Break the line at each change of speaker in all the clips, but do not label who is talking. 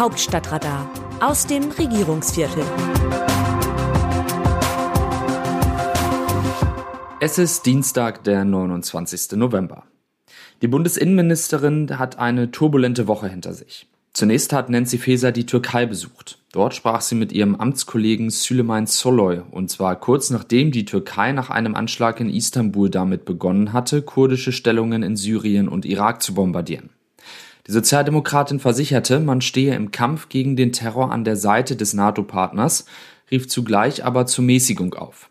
Hauptstadtradar aus dem Regierungsviertel.
Es ist Dienstag, der 29. November. Die Bundesinnenministerin hat eine turbulente Woche hinter sich. Zunächst hat Nancy Faeser die Türkei besucht. Dort sprach sie mit ihrem Amtskollegen Süleyman Soloy, und zwar kurz nachdem die Türkei nach einem Anschlag in Istanbul damit begonnen hatte, kurdische Stellungen in Syrien und Irak zu bombardieren. Die Sozialdemokratin versicherte, man stehe im Kampf gegen den Terror an der Seite des NATO-Partners, rief zugleich aber zur Mäßigung auf.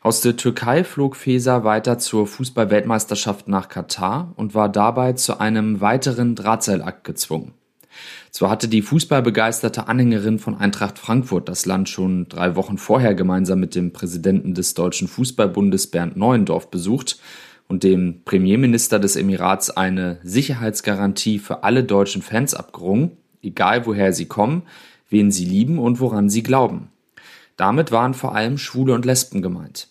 Aus der Türkei flog Feser weiter zur Fußball-Weltmeisterschaft nach Katar und war dabei zu einem weiteren Drahtseilakt gezwungen. Zwar hatte die fußballbegeisterte Anhängerin von Eintracht Frankfurt das Land schon drei Wochen vorher gemeinsam mit dem Präsidenten des Deutschen Fußballbundes Bernd Neuendorf besucht und dem Premierminister des Emirats eine Sicherheitsgarantie für alle deutschen Fans abgerungen, egal woher sie kommen, wen sie lieben und woran sie glauben. Damit waren vor allem Schwule und Lesben gemeint.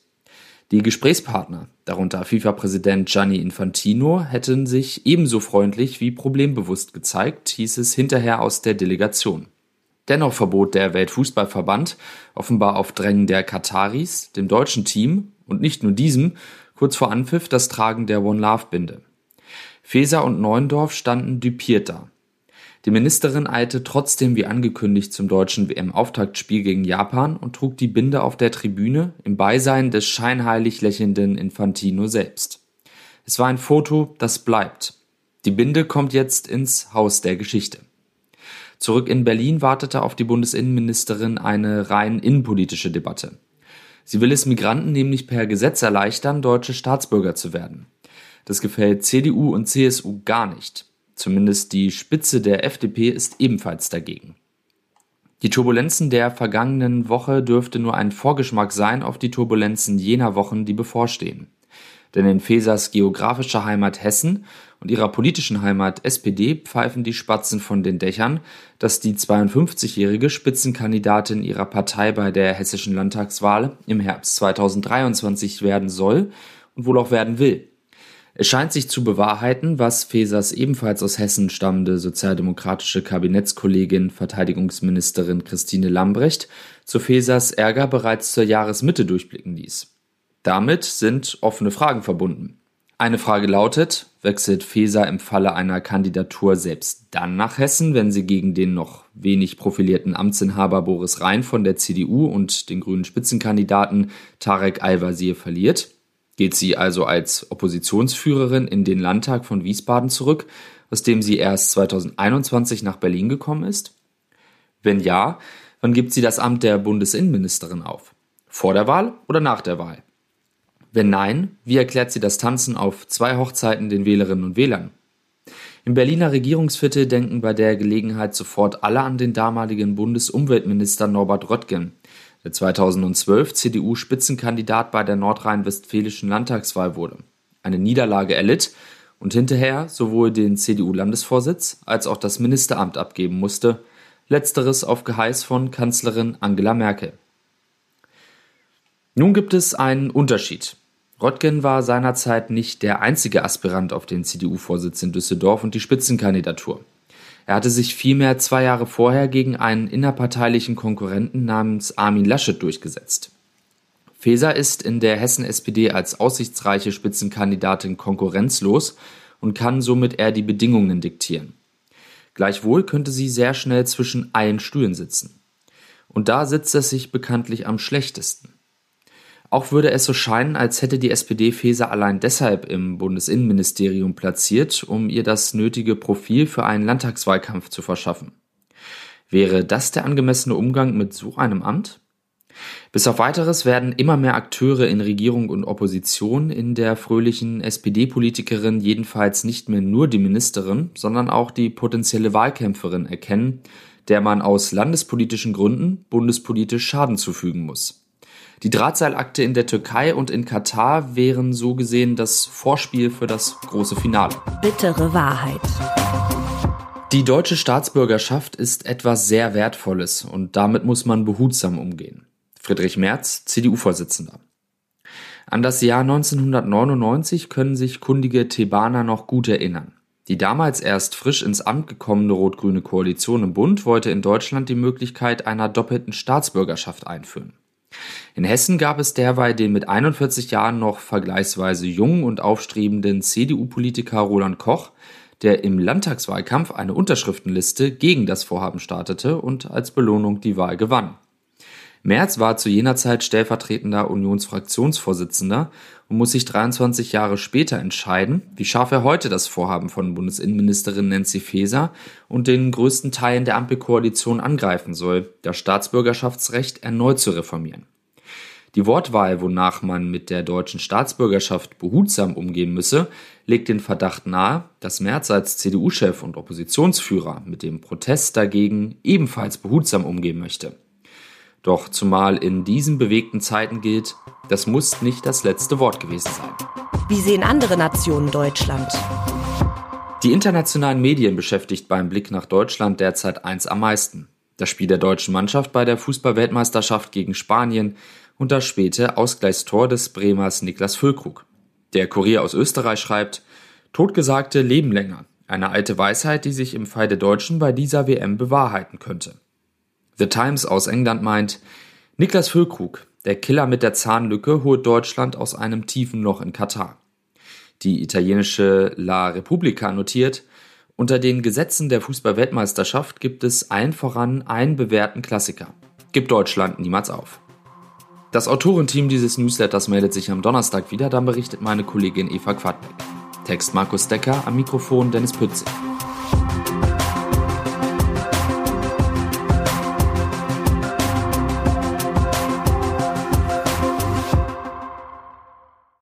Die Gesprächspartner, darunter FIFA-Präsident Gianni Infantino, hätten sich ebenso freundlich wie problembewusst gezeigt, hieß es hinterher aus der Delegation. Dennoch verbot der Weltfußballverband, offenbar auf Drängen der Kataris, dem deutschen Team und nicht nur diesem, kurz vor Anpfiff das Tragen der One Love Binde. Feser und Neuendorf standen düpiert da. Die Ministerin eilte trotzdem wie angekündigt zum deutschen WM-Auftaktspiel gegen Japan und trug die Binde auf der Tribüne im Beisein des scheinheilig lächelnden Infantino selbst. Es war ein Foto, das bleibt. Die Binde kommt jetzt ins Haus der Geschichte. Zurück in Berlin wartete auf die Bundesinnenministerin eine rein innenpolitische Debatte. Sie will es Migranten nämlich per Gesetz erleichtern, deutsche Staatsbürger zu werden. Das gefällt CDU und CSU gar nicht. Zumindest die Spitze der FDP ist ebenfalls dagegen. Die Turbulenzen der vergangenen Woche dürfte nur ein Vorgeschmack sein auf die Turbulenzen jener Wochen, die bevorstehen. Denn in Fesers geografischer Heimat Hessen und ihrer politischen Heimat SPD pfeifen die Spatzen von den Dächern, dass die 52-jährige Spitzenkandidatin ihrer Partei bei der hessischen Landtagswahl im Herbst 2023 werden soll und wohl auch werden will. Es scheint sich zu bewahrheiten, was Fesers ebenfalls aus Hessen stammende sozialdemokratische Kabinettskollegin Verteidigungsministerin Christine Lambrecht zu Fesers Ärger bereits zur Jahresmitte durchblicken ließ. Damit sind offene Fragen verbunden. Eine Frage lautet, wechselt Feser im Falle einer Kandidatur selbst dann nach Hessen, wenn sie gegen den noch wenig profilierten Amtsinhaber Boris Rhein von der CDU und den grünen Spitzenkandidaten Tarek Al-Wazir verliert? Geht sie also als Oppositionsführerin in den Landtag von Wiesbaden zurück, aus dem sie erst 2021 nach Berlin gekommen ist? Wenn ja, wann gibt sie das Amt der Bundesinnenministerin auf? Vor der Wahl oder nach der Wahl? Wenn nein, wie erklärt sie das Tanzen auf zwei Hochzeiten den Wählerinnen und Wählern? Im Berliner Regierungsviertel denken bei der Gelegenheit sofort alle an den damaligen Bundesumweltminister Norbert Röttgen, der 2012 CDU-Spitzenkandidat bei der nordrhein-westfälischen Landtagswahl wurde, eine Niederlage erlitt und hinterher sowohl den CDU-Landesvorsitz als auch das Ministeramt abgeben musste, letzteres auf Geheiß von Kanzlerin Angela Merkel. Nun gibt es einen Unterschied. Röttgen war seinerzeit nicht der einzige Aspirant auf den CDU-Vorsitz in Düsseldorf und die Spitzenkandidatur. Er hatte sich vielmehr zwei Jahre vorher gegen einen innerparteilichen Konkurrenten namens Armin Laschet durchgesetzt. Feser ist in der Hessen-SPD als aussichtsreiche Spitzenkandidatin konkurrenzlos und kann somit eher die Bedingungen diktieren. Gleichwohl könnte sie sehr schnell zwischen allen Stühlen sitzen. Und da sitzt es sich bekanntlich am schlechtesten. Auch würde es so scheinen, als hätte die SPD Faeser allein deshalb im Bundesinnenministerium platziert, um ihr das nötige Profil für einen Landtagswahlkampf zu verschaffen. Wäre das der angemessene Umgang mit so einem Amt? Bis auf weiteres werden immer mehr Akteure in Regierung und Opposition in der fröhlichen SPD-Politikerin jedenfalls nicht mehr nur die Ministerin, sondern auch die potenzielle Wahlkämpferin erkennen, der man aus landespolitischen Gründen bundespolitisch Schaden zufügen muss. Die Drahtseilakte in der Türkei und in Katar wären so gesehen das Vorspiel für das große Finale.
Bittere Wahrheit.
Die deutsche Staatsbürgerschaft ist etwas sehr Wertvolles und damit muss man behutsam umgehen. Friedrich Merz, CDU-Vorsitzender. An das Jahr 1999 können sich kundige Thebaner noch gut erinnern. Die damals erst frisch ins Amt gekommene rot-grüne Koalition im Bund wollte in Deutschland die Möglichkeit einer doppelten Staatsbürgerschaft einführen. In Hessen gab es derweil den mit 41 Jahren noch vergleichsweise jungen und aufstrebenden CDU-Politiker Roland Koch, der im Landtagswahlkampf eine Unterschriftenliste gegen das Vorhaben startete und als Belohnung die Wahl gewann. Merz war zu jener Zeit stellvertretender Unionsfraktionsvorsitzender und muss sich 23 Jahre später entscheiden, wie scharf er heute das Vorhaben von Bundesinnenministerin Nancy Faeser und den größten Teilen der Ampelkoalition angreifen soll, das Staatsbürgerschaftsrecht erneut zu reformieren. Die Wortwahl, wonach man mit der deutschen Staatsbürgerschaft behutsam umgehen müsse, legt den Verdacht nahe, dass Merz als CDU-Chef und Oppositionsführer mit dem Protest dagegen ebenfalls behutsam umgehen möchte. Doch zumal in diesen bewegten Zeiten gilt, das muss nicht das letzte Wort gewesen sein.
Wie sehen andere Nationen Deutschland?
Die internationalen Medien beschäftigt beim Blick nach Deutschland derzeit eins am meisten. Das Spiel der deutschen Mannschaft bei der Fußballweltmeisterschaft gegen Spanien und das späte Ausgleichstor des Bremers Niklas Füllkrug. Der Kurier aus Österreich schreibt, Totgesagte leben länger. Eine alte Weisheit, die sich im Fall der Deutschen bei dieser WM bewahrheiten könnte. The Times aus England meint, Niklas Füllkrug, der Killer mit der Zahnlücke, holt Deutschland aus einem tiefen Loch in Katar. Die italienische La Repubblica notiert, unter den Gesetzen der Fußballweltmeisterschaft gibt es allen voran einen bewährten Klassiker. Gibt Deutschland niemals auf. Das Autorenteam dieses Newsletters meldet sich am Donnerstag wieder, dann berichtet meine Kollegin Eva Quadbeck. Text Markus Decker, am Mikrofon Dennis Pützig.